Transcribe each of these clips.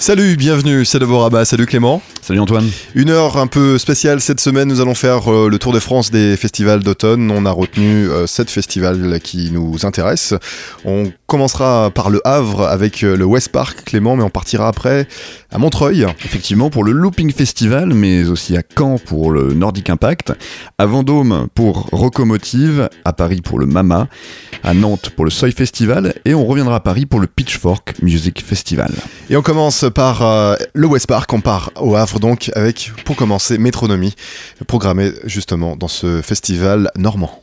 Salut, bienvenue, c'est Deborah salut Clément. Salut Antoine. Une heure un peu spéciale cette semaine, nous allons faire euh, le tour de France des festivals d'automne. On a retenu euh, sept festivals qui nous intéressent. On commencera par le Havre avec euh, le West Park, Clément, mais on partira après à Montreuil. Effectivement, pour le Looping Festival, mais aussi à Caen pour le Nordic Impact, à Vendôme pour Rocomotive, à Paris pour le Mama, à Nantes pour le Soy Festival, et on reviendra à Paris pour le Pitchfork Music Festival. Et on commence par le West Park, on part au Havre donc avec, pour commencer, Métronomie, programmée justement dans ce festival normand.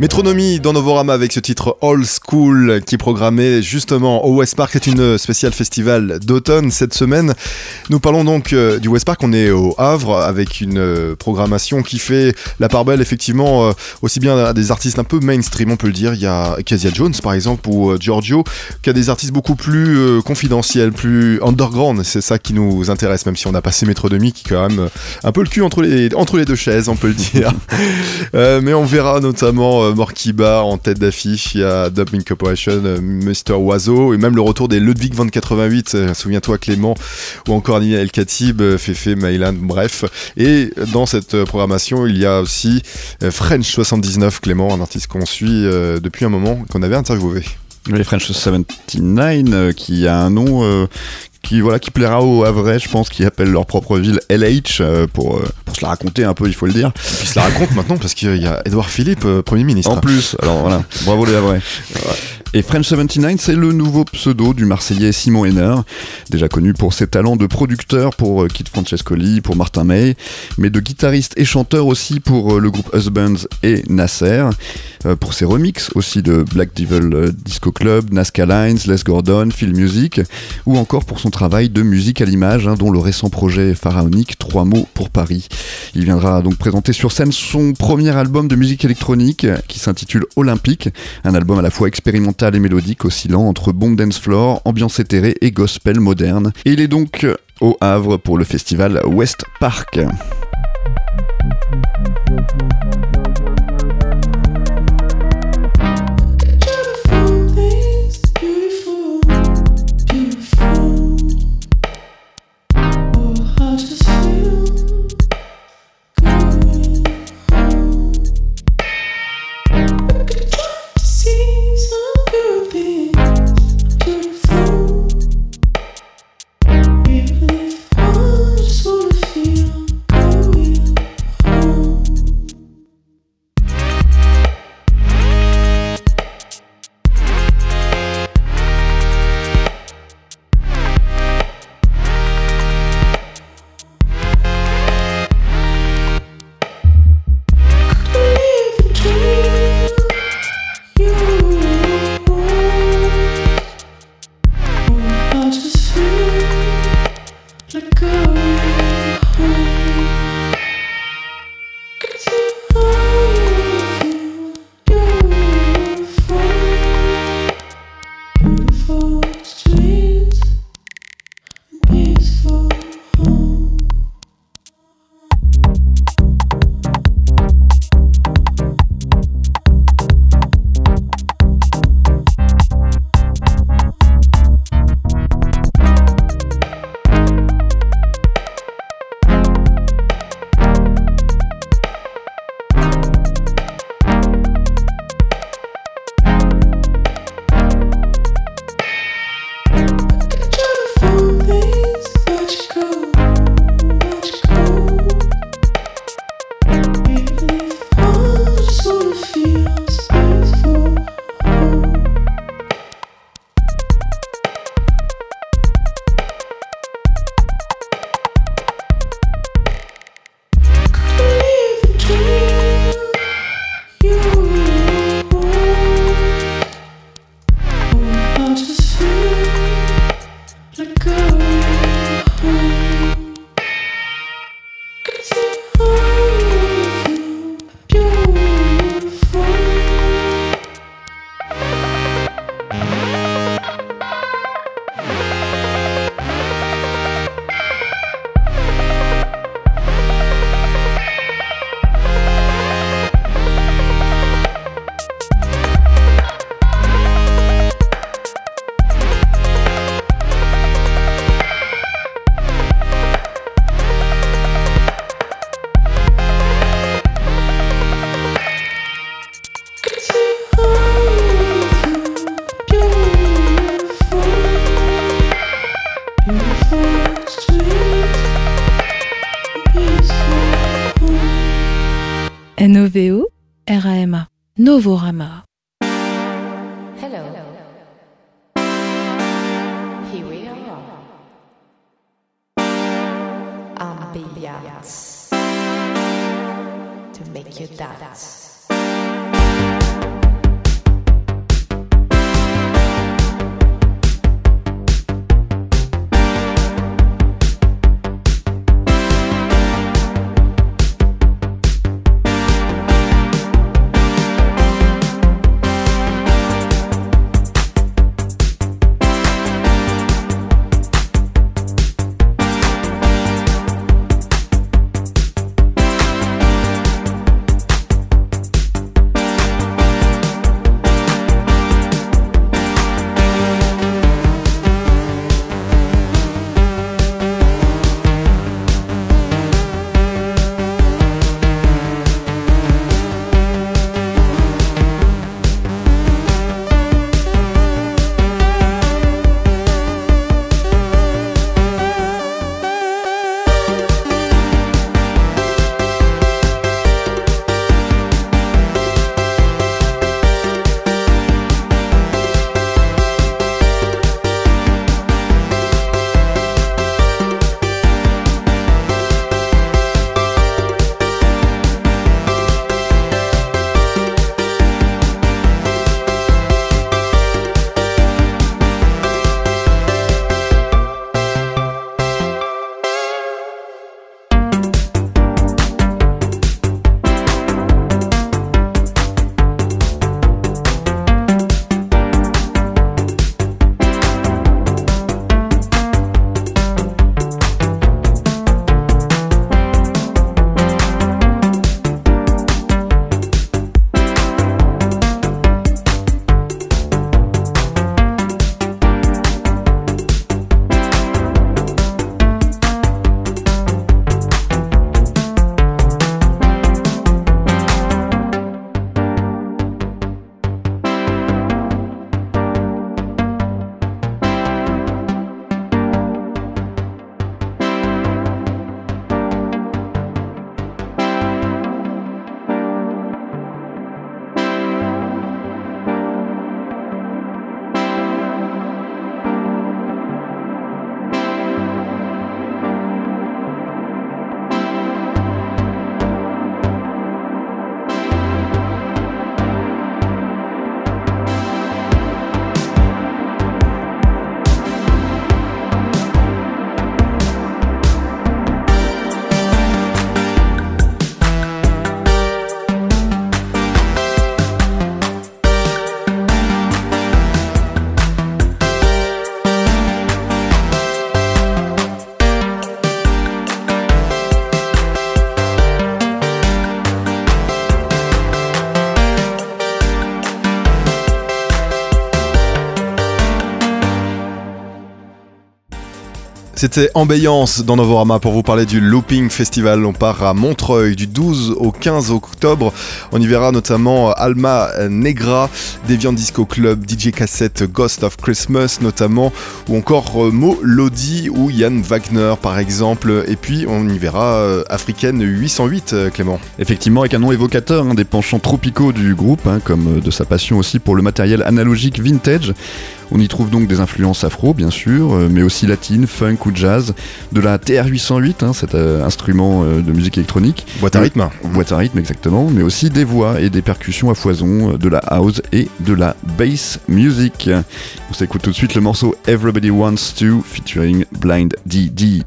Métronomie dans Novorama avec ce titre. Old School qui est programmé justement au West Park. C'est une spéciale festival d'automne cette semaine. Nous parlons donc euh, du West Park. On est au Havre avec une euh, programmation qui fait la part belle effectivement euh, aussi bien à des artistes un peu mainstream, on peut le dire. Il y a Kezia Jones par exemple ou Giorgio qui a des artistes beaucoup plus confidentiels, plus underground. C'est ça qui nous intéresse, même si on a passé Métronomie qui est quand même un peu le cul entre les, entre les deux chaises, on peut le dire. mais on verra notamment Morkiba en tête d'affiche, il y a Dubbing Corporation, euh, Mr. Oiseau, et même le retour des Ludwig 2088, euh, souviens-toi Clément, ou encore Anina El Khatib, Fefe, Mayland, bref. Et dans cette programmation, il y a aussi French 79, Clément, un artiste qu'on suit depuis un moment, qu'on avait interviewé. Les French 79 qui a un nom qui voilà qui plaira aux Havrais, je pense, qui appellent leur propre ville LH euh, pour, euh, pour se la raconter un peu, il faut le dire. Et puis se la raconte maintenant parce qu'il y a Edouard Philippe, euh, Premier ministre. En plus, alors voilà, bravo les Havrais. Et French 79, c'est le nouveau pseudo du Marseillais Simon Henner, déjà connu pour ses talents de producteur pour Kit Francescoli, pour Martin May, mais de guitariste et chanteur aussi pour le groupe Husbands et Nasser, pour ses remixes aussi de Black Devil Disco Club, Nazca Lines, Les Gordon, Phil Music, ou encore pour son travail de musique à l'image, hein, dont le récent projet pharaonique Trois mots pour Paris. Il viendra donc présenter sur scène son premier album de musique électronique qui s'intitule Olympique, un album à la fois expérimental et mélodique oscillant entre bomb dance floor, ambiance éthérée et gospel moderne. Il est donc au Havre pour le festival West Park. Novorama. C'était Ambiance dans Novorama pour vous parler du Looping Festival. On part à Montreuil du 12 au 15 octobre. On y verra notamment Alma Negra, Deviant Disco Club, DJ Cassette, Ghost of Christmas notamment, ou encore euh, Mo Lodi ou Yann Wagner par exemple. Et puis on y verra euh, Africaine 808, euh, Clément. Effectivement, avec un nom évocateur hein, des penchants tropicaux du groupe, hein, comme de sa passion aussi pour le matériel analogique vintage. On y trouve donc des influences afro, bien sûr, euh, mais aussi latines, funk ou jazz, de la TR-808, hein, cet euh, instrument euh, de musique électronique. Boîte à rythme. Boîte à rythme, exactement, mais aussi des voix et des percussions à foison, de la house et de la bass music. On s'écoute tout de suite le morceau Everybody Wants To featuring Blind DD.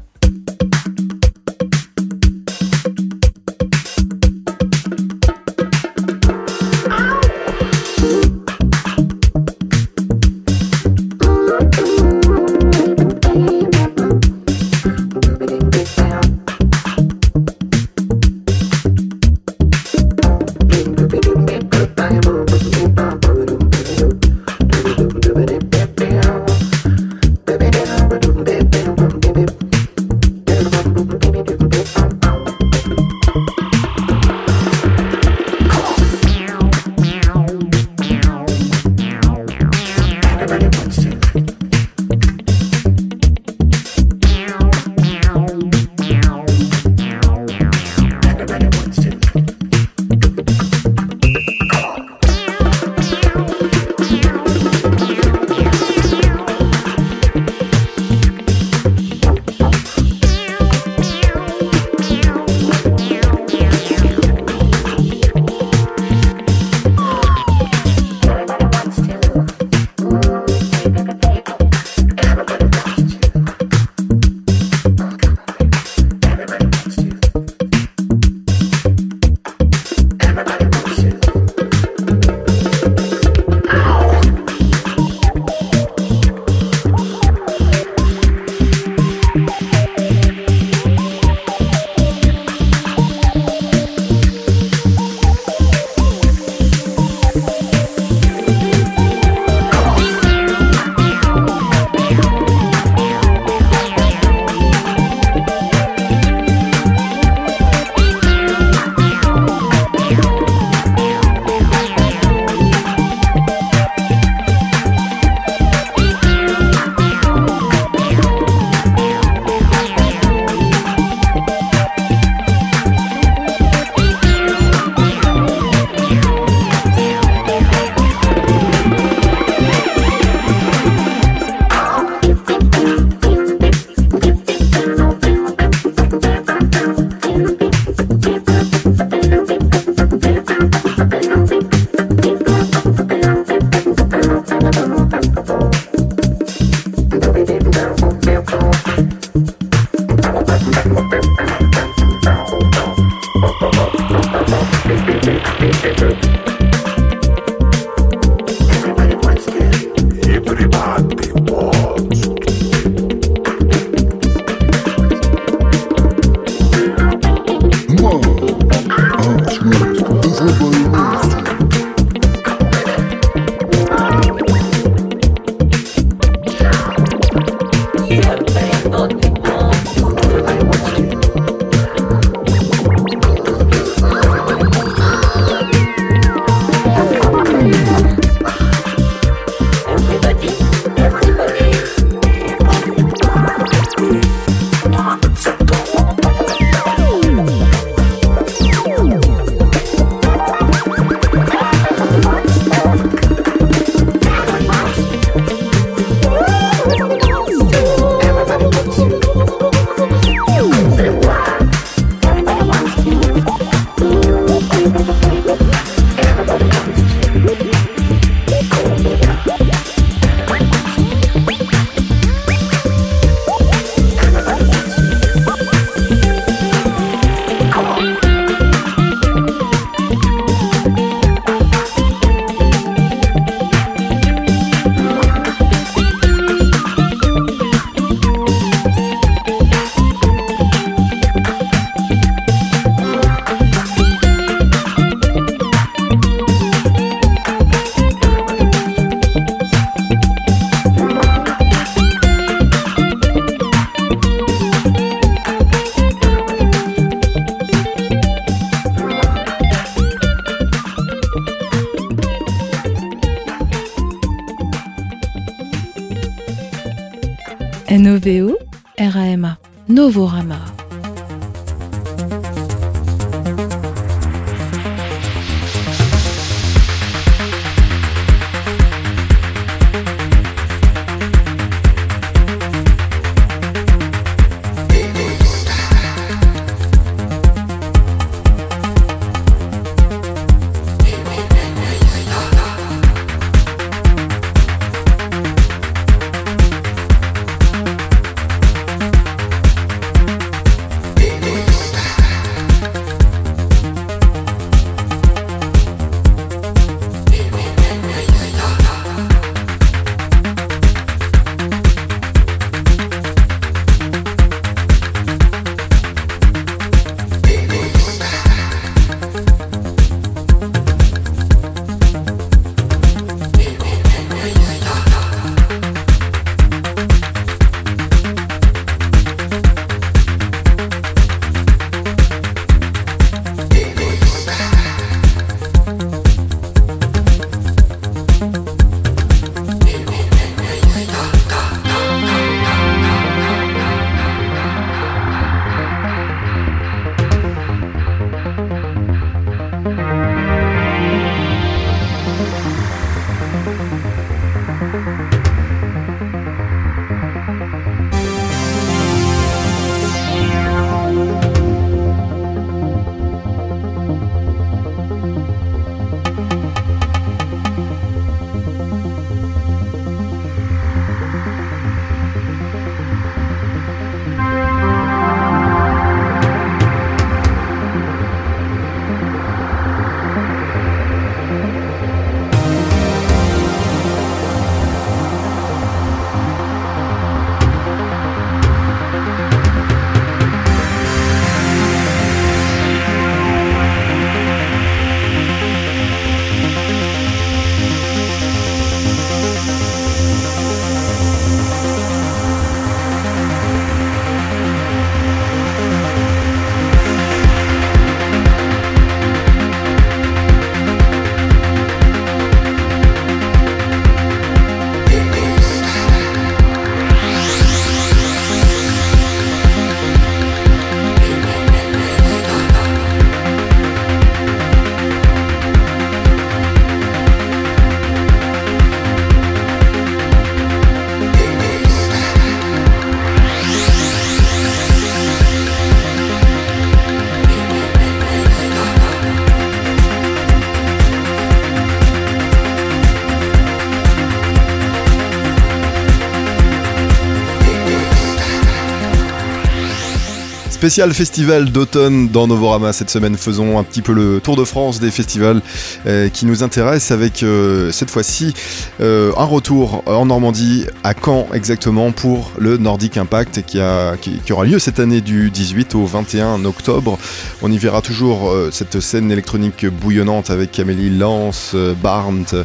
Spécial festival d'automne dans Novorama cette semaine. Faisons un petit peu le tour de France des festivals euh, qui nous intéressent avec euh, cette fois-ci euh, un retour en Normandie, à Caen exactement, pour le Nordic Impact qui, a, qui, aura lieu cette année du 18 au 21 octobre. On y verra toujours cette scène électronique bouillonnante avec Amélie Lance, Barnt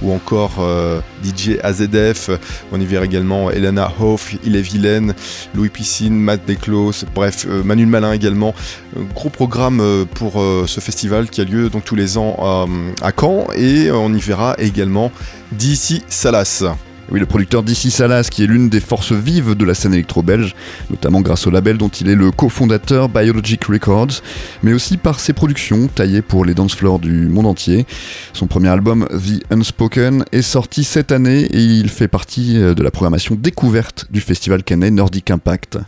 ou encore DJ AZF. On y verra également Elena Hoff, Il est vilaine, Louis Piscine, Matt Desclos, bref, Manu Malin également. Euh, gros programme euh, pour euh, ce festival qui a lieu donc tous les ans à Caen et on y verra également DC Salas. Oui, le producteur d'ici Salas, qui est l'une des forces vives de la scène électro-belge, notamment grâce au label dont il est le cofondateur Biologic Records, mais aussi par ses productions taillées pour les dance floors du monde entier. Son premier album, The Unspoken, est sorti cette année et il fait partie de la programmation découverte du festival canet Nordic Impact.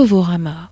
Novorama.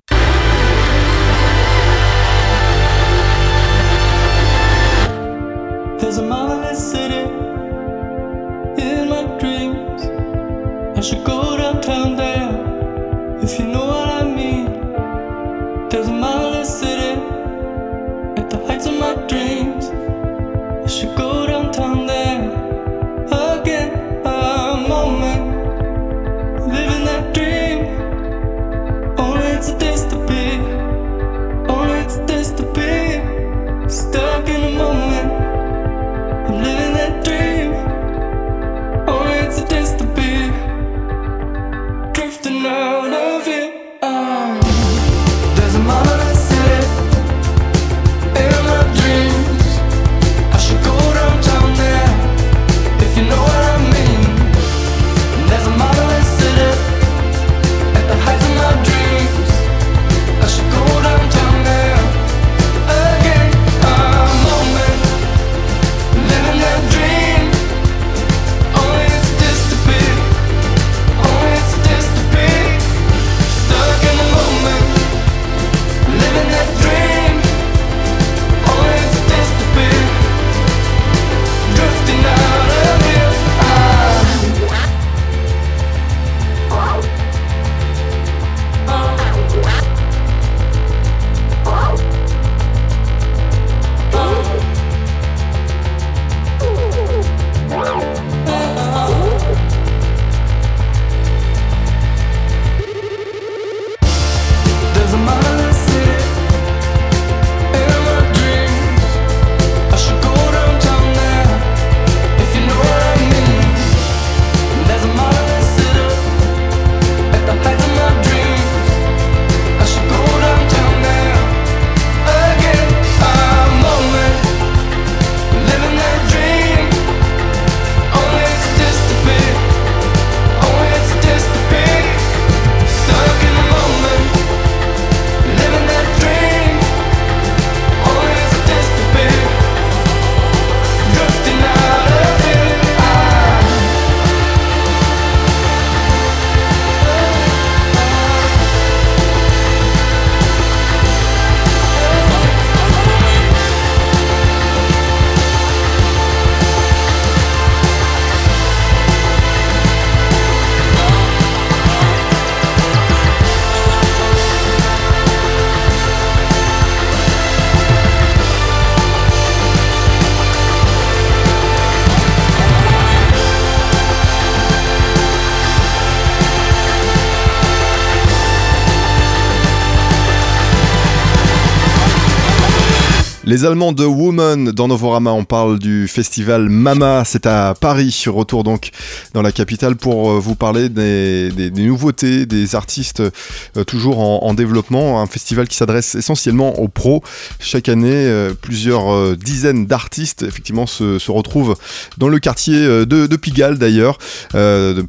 Les Allemands de Woman dans Novorama, on parle du festival Mama, c'est à Paris, retour donc dans la capitale pour euh, vous parler des, nouveautés, des artistes euh, toujours en, en développement, un festival qui s'adresse essentiellement aux pros. Chaque année, euh, plusieurs dizaines d'artistes effectivement se, retrouvent dans le quartier de, Pigalle d'ailleurs,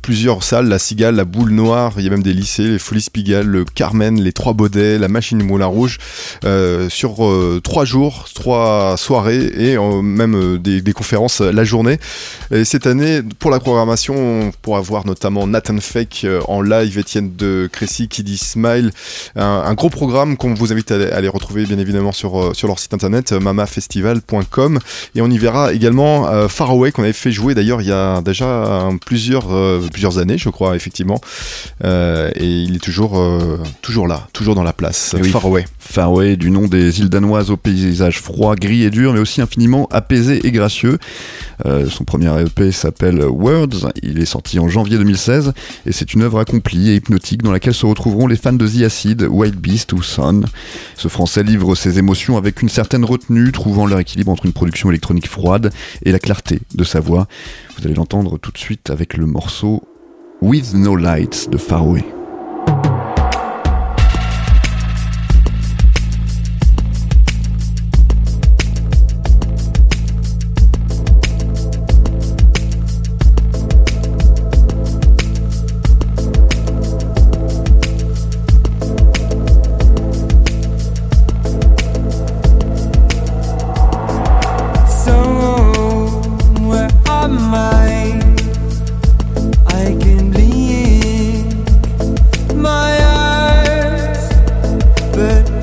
plusieurs salles, la Cigale, la Boule Noire, il y a même des lycées, les Folies Pigalle, le Carmen, les Trois Baudets, la Machine du Moulin Rouge, sur trois jours, trois soirées et même des, conférences la journée. Et cette année, pour la programmation, on pourra voir notamment Nathan Fake euh, en live, Étienne de Crécy qui dit Smile, un, un gros programme qu'on vous invite à, aller- à aller retrouver bien évidemment sur, euh, sur leur site internet euh, mamafestival.com et on y verra également euh, Far Away qu'on avait fait jouer d'ailleurs il y a déjà euh, plusieurs, euh, plusieurs années je crois effectivement et il est toujours, toujours là, toujours dans la place, oui. Far Away. Faroé, du nom des îles danoises au paysage froid, gris et dur, mais aussi infiniment apaisé et gracieux. Son premier EP s'appelle Words, il est sorti en janvier 2016, et c'est une œuvre accomplie et hypnotique dans laquelle se retrouveront les fans de The Acid, Wild Beast ou Son. Ce français livre ses émotions avec une certaine retenue, trouvant leur équilibre entre une production électronique froide et la clarté de sa voix. Vous allez l'entendre tout de suite avec le morceau With No Lights de Faroé. bed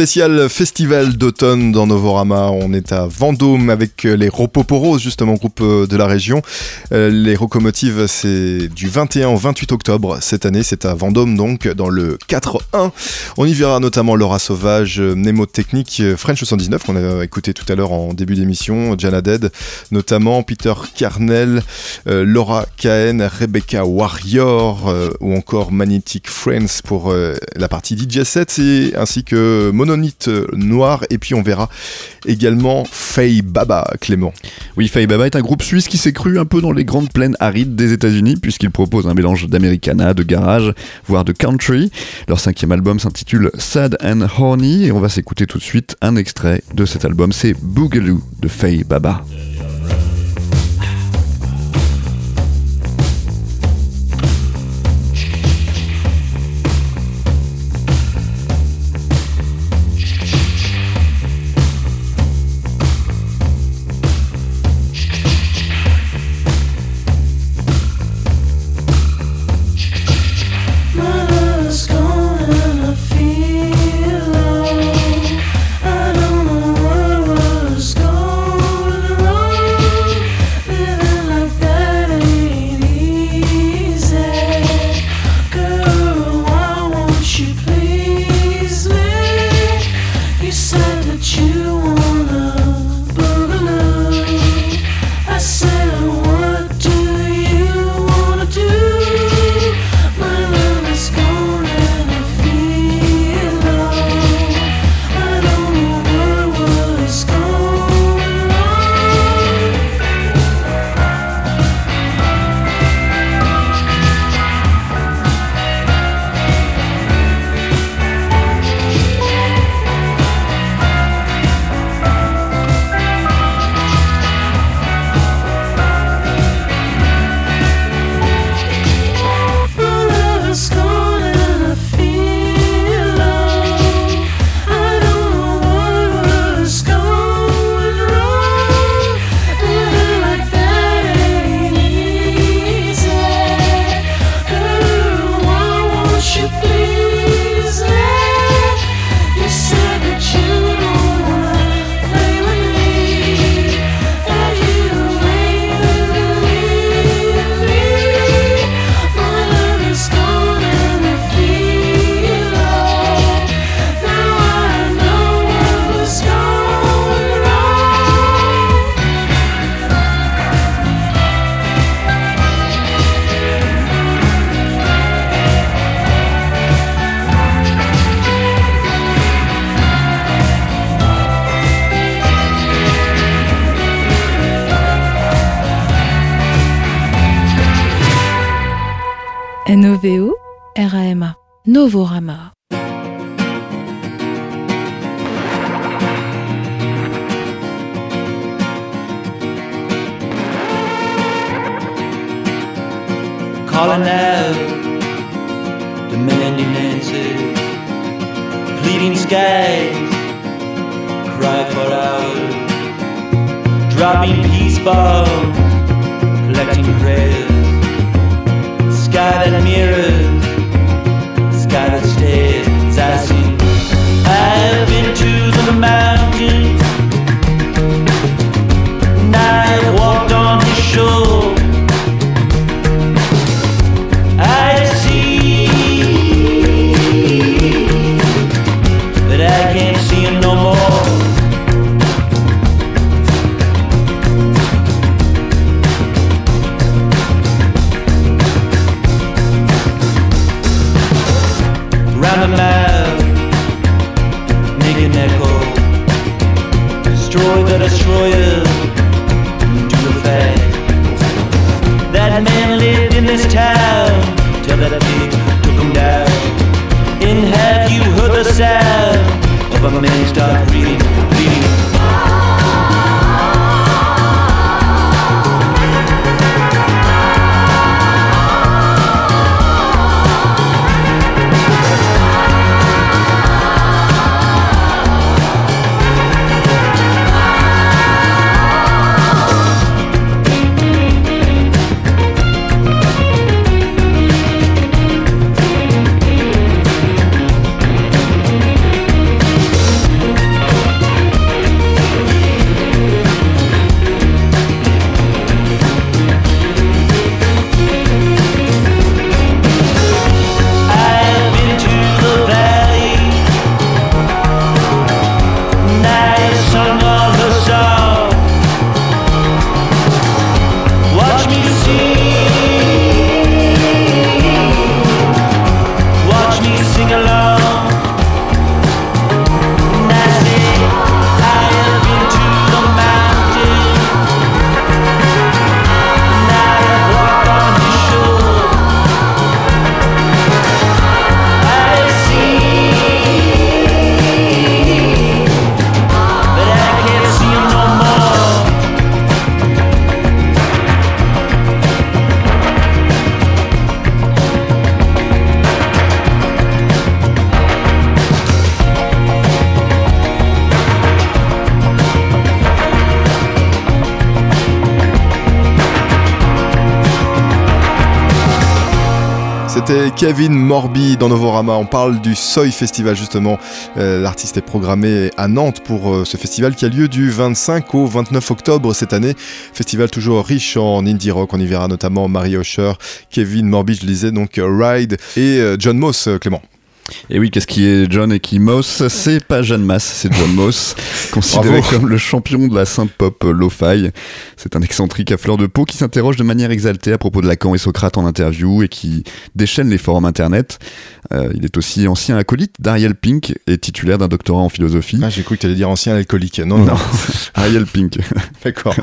Spécial festival d'automne dans Novorama. On est à Vendôme avec euh, les Ropoporos, justement, groupe euh, de la région. Euh, les Rocomotives, c'est du 21 au 28 octobre cette année. C'est à Vendôme, donc, dans le 4-1. On y verra notamment Laura Sauvage, Mnémotechnique, French 79, qu'on a écouté tout à l'heure en début d'émission, Jana Dead, notamment Peter Carnell, Laura Cahen, Rebecca Warrior, ou encore Magnetic Friends pour la partie DJ set, et ainsi que Monolith euh, Noir, et puis on verra également Faye Baba, Clément. Oui, Faye Baba est un groupe suisse qui s'est cru un peu dans les grandes plaines arides des États-Unis, puisqu'il propose un mélange d'Americana, de garage, voire de country. Leur cinquième album s'intitule Sad and Horny, et on va s'écouter tout de suite un extrait de cet album. C'est Boogaloo de Faye Baba. RAMA Novorama. calling out, demanding answers, pleading skies, cry for hours, dropping peace bombs, collecting prayers, sky that mirrors, The mountain, and I walked on his shore. Kevin Morby dans Novorama. On parle du Soy Festival justement. Euh, L'artiste est programmé à Nantes pour euh, ce festival qui a lieu du 25 au 29 octobre cette année. Festival toujours riche en indie rock. On y verra notamment Marie Usher, Kevin Morby, je le disais, donc euh, Ride et John Moss, Clément. Et oui, qu'est-ce qui est John et qui Moss? C'est pas Jeanne Masse, c'est John Moss, considéré Bravo. comme le champion de la synth pop lo-fi. C'est un excentrique à fleur de peau qui s'interroge de manière exaltée à propos de Lacan et Socrate en interview et qui déchaîne les forums internet. Euh, il est aussi ancien acolyte d'Ariel Pink et titulaire d'un doctorat en philosophie. Ah, j'ai cru que tu allais dire ancien alcoolique. Non, non, Non, Ariel Pink. d'accord.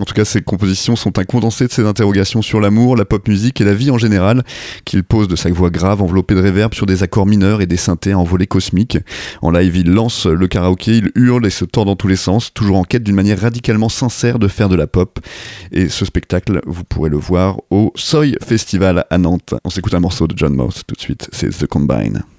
En tout cas, ses compositions sont un condensé de ses interrogations sur l'amour, la pop musique et la vie en général, qu'il pose de sa voix grave enveloppée de réverb sur des accords mineurs et des synthés en volée cosmique. En live, il lance le karaoké, il hurle et se tord dans tous les sens, toujours en quête d'une manière radicalement sincère de faire de la pop. Et ce spectacle, vous pourrez le voir au Soy Festival à Nantes. On s'écoute un morceau de John Mouse tout de suite, c'est The Combine.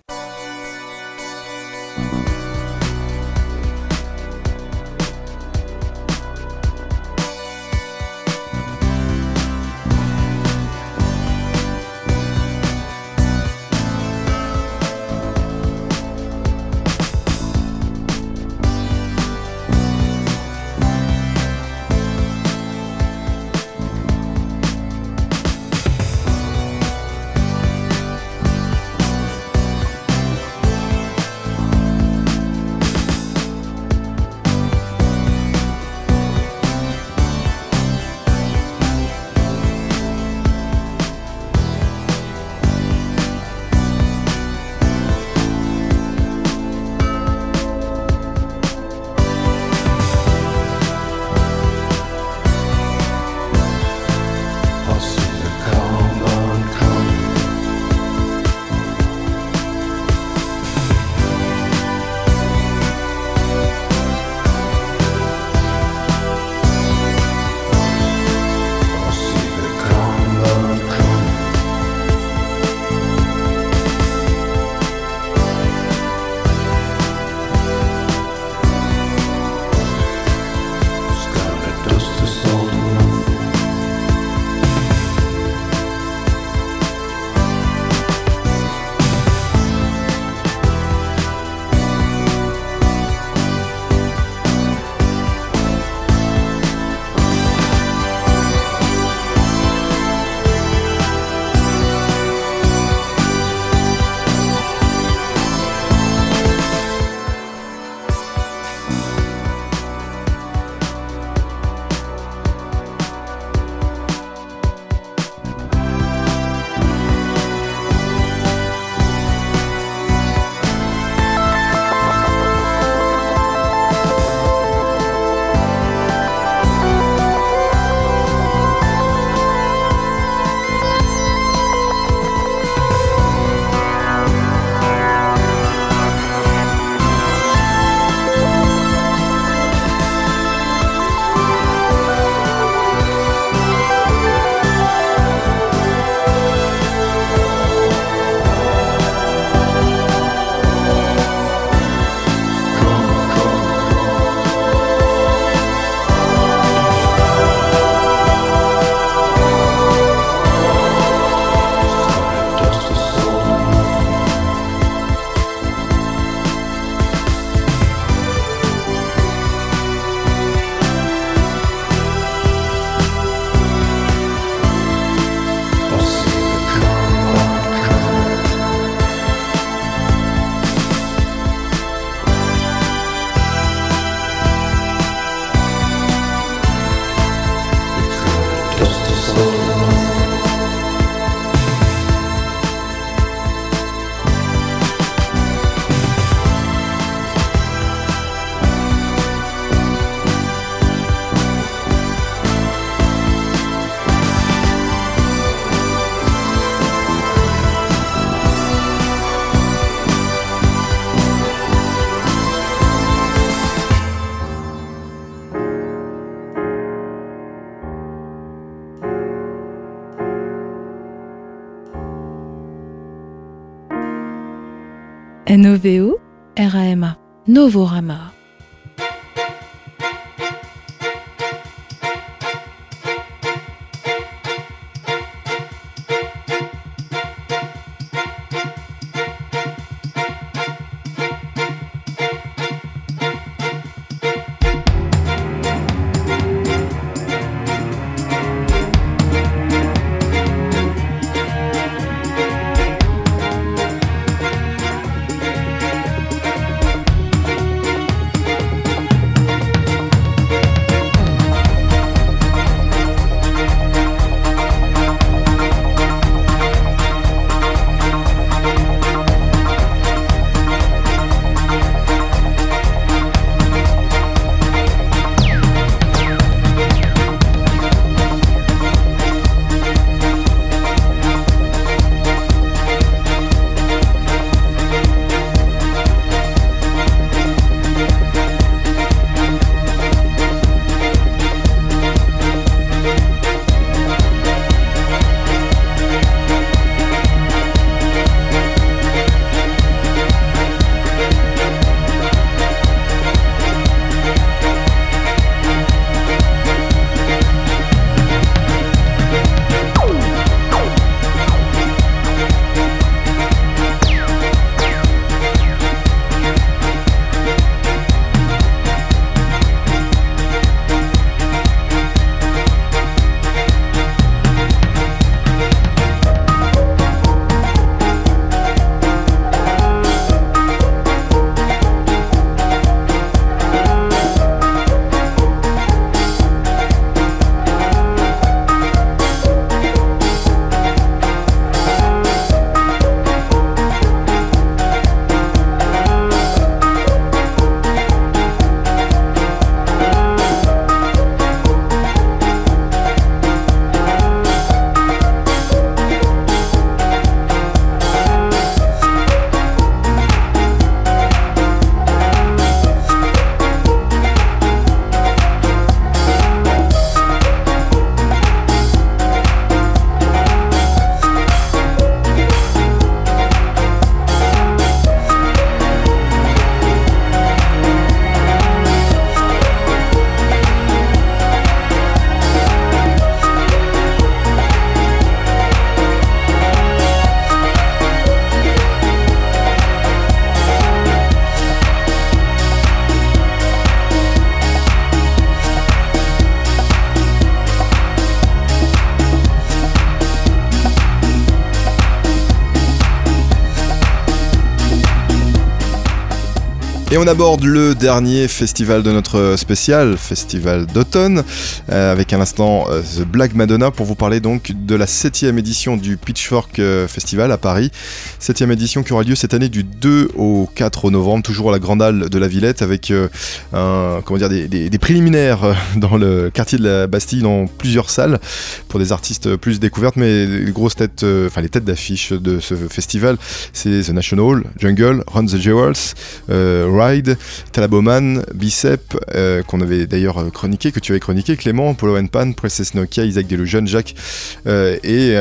N-O-V-O, R-A-M-A, Novorama. On aborde le dernier festival de notre spécial, festival d'automne, euh, avec un instant euh, The Black Madonna pour vous parler donc de la septième édition du Pitchfork euh, Festival à Paris. Septième édition qui aura lieu cette année du 2 au 4 novembre, toujours à la Grande Halle de la Villette, avec comment dire, des, préliminaires dans le quartier de la Bastille, dans plusieurs salles, pour des artistes plus découvertes, mais les grosses têtes, enfin les têtes d'affiche de ce festival, c'est The National, Jungle, Run the Jewels, euh, Talaboman, Bicep, euh, qu'on avait d'ailleurs euh, chroniqué, que tu avais chroniqué, Clément, Polo and Pan, Princess Nokia, Isaac Delusion, Jacques, euh, et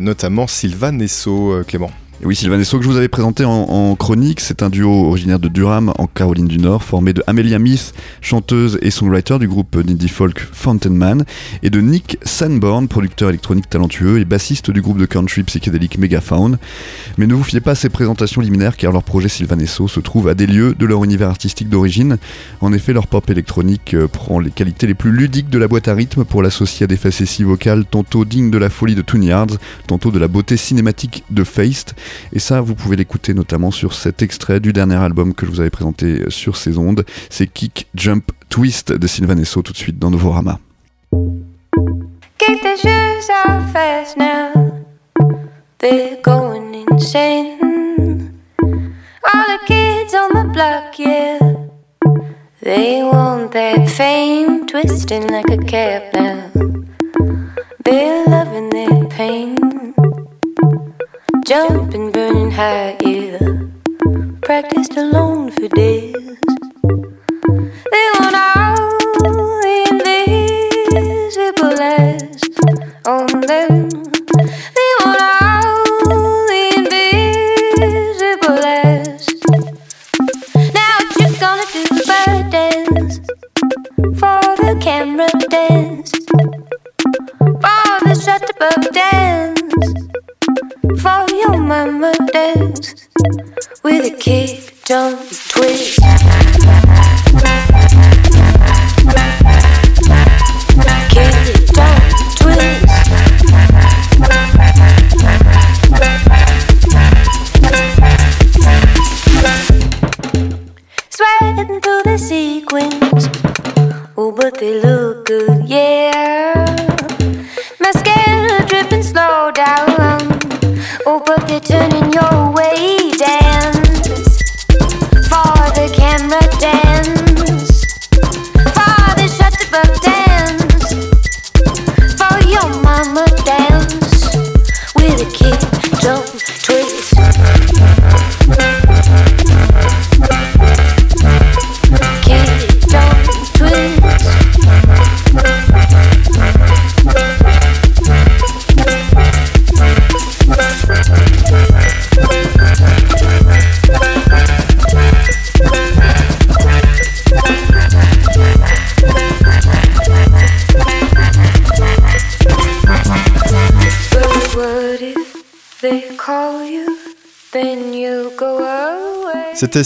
notamment Sylvain Nesso, Clément. Oui, Sylvain Esso, que je vous avais présenté en, chronique, c'est un duo originaire de Durham, en Caroline du Nord, formé de Amelia Meath, chanteuse et songwriter du groupe d'indie folk Fountain Man, et de Nick Sanborn, producteur électronique talentueux et bassiste du groupe de country psychédélique Megafaun. Mais ne vous fiez pas à ces présentations liminaires, car leur projet Sylvain Esso se trouve à des lieux de leur univers artistique d'origine. En effet, leur pop électronique euh, prend les qualités les plus ludiques de la boîte à rythme pour l'associer à des facéties vocales tantôt dignes de la folie de Toon Yards, tantôt de la beauté cinématique de Feist. Et ça, vous pouvez l'écouter notamment sur cet extrait du dernier album que je vous avais présenté sur ces ondes. C'est Kick, Jump, Twist de Sylvain Esso tout de suite dans Novorama. Kick the shoes fast now. They're going insane. All the kids on the block, yeah. They want that fame, twisting like a cap now. They're loving their pain. Jumping, burning high, yeah. Practiced alone for days. They want all the invisible last on them.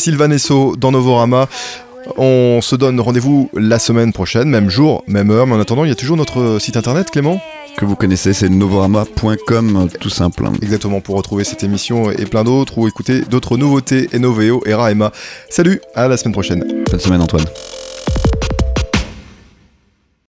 Sylvain Nesso dans Novorama. On se donne rendez-vous la semaine prochaine, même jour, même heure, mais en attendant, il y a toujours notre site internet, Clément? Que vous connaissez, c'est novorama.com, tout simple. Exactement, pour retrouver cette émission et plein d'autres, ou écouter d'autres nouveautés, Enoveo et Raema. Salut, à la semaine prochaine. Bonne semaine Antoine.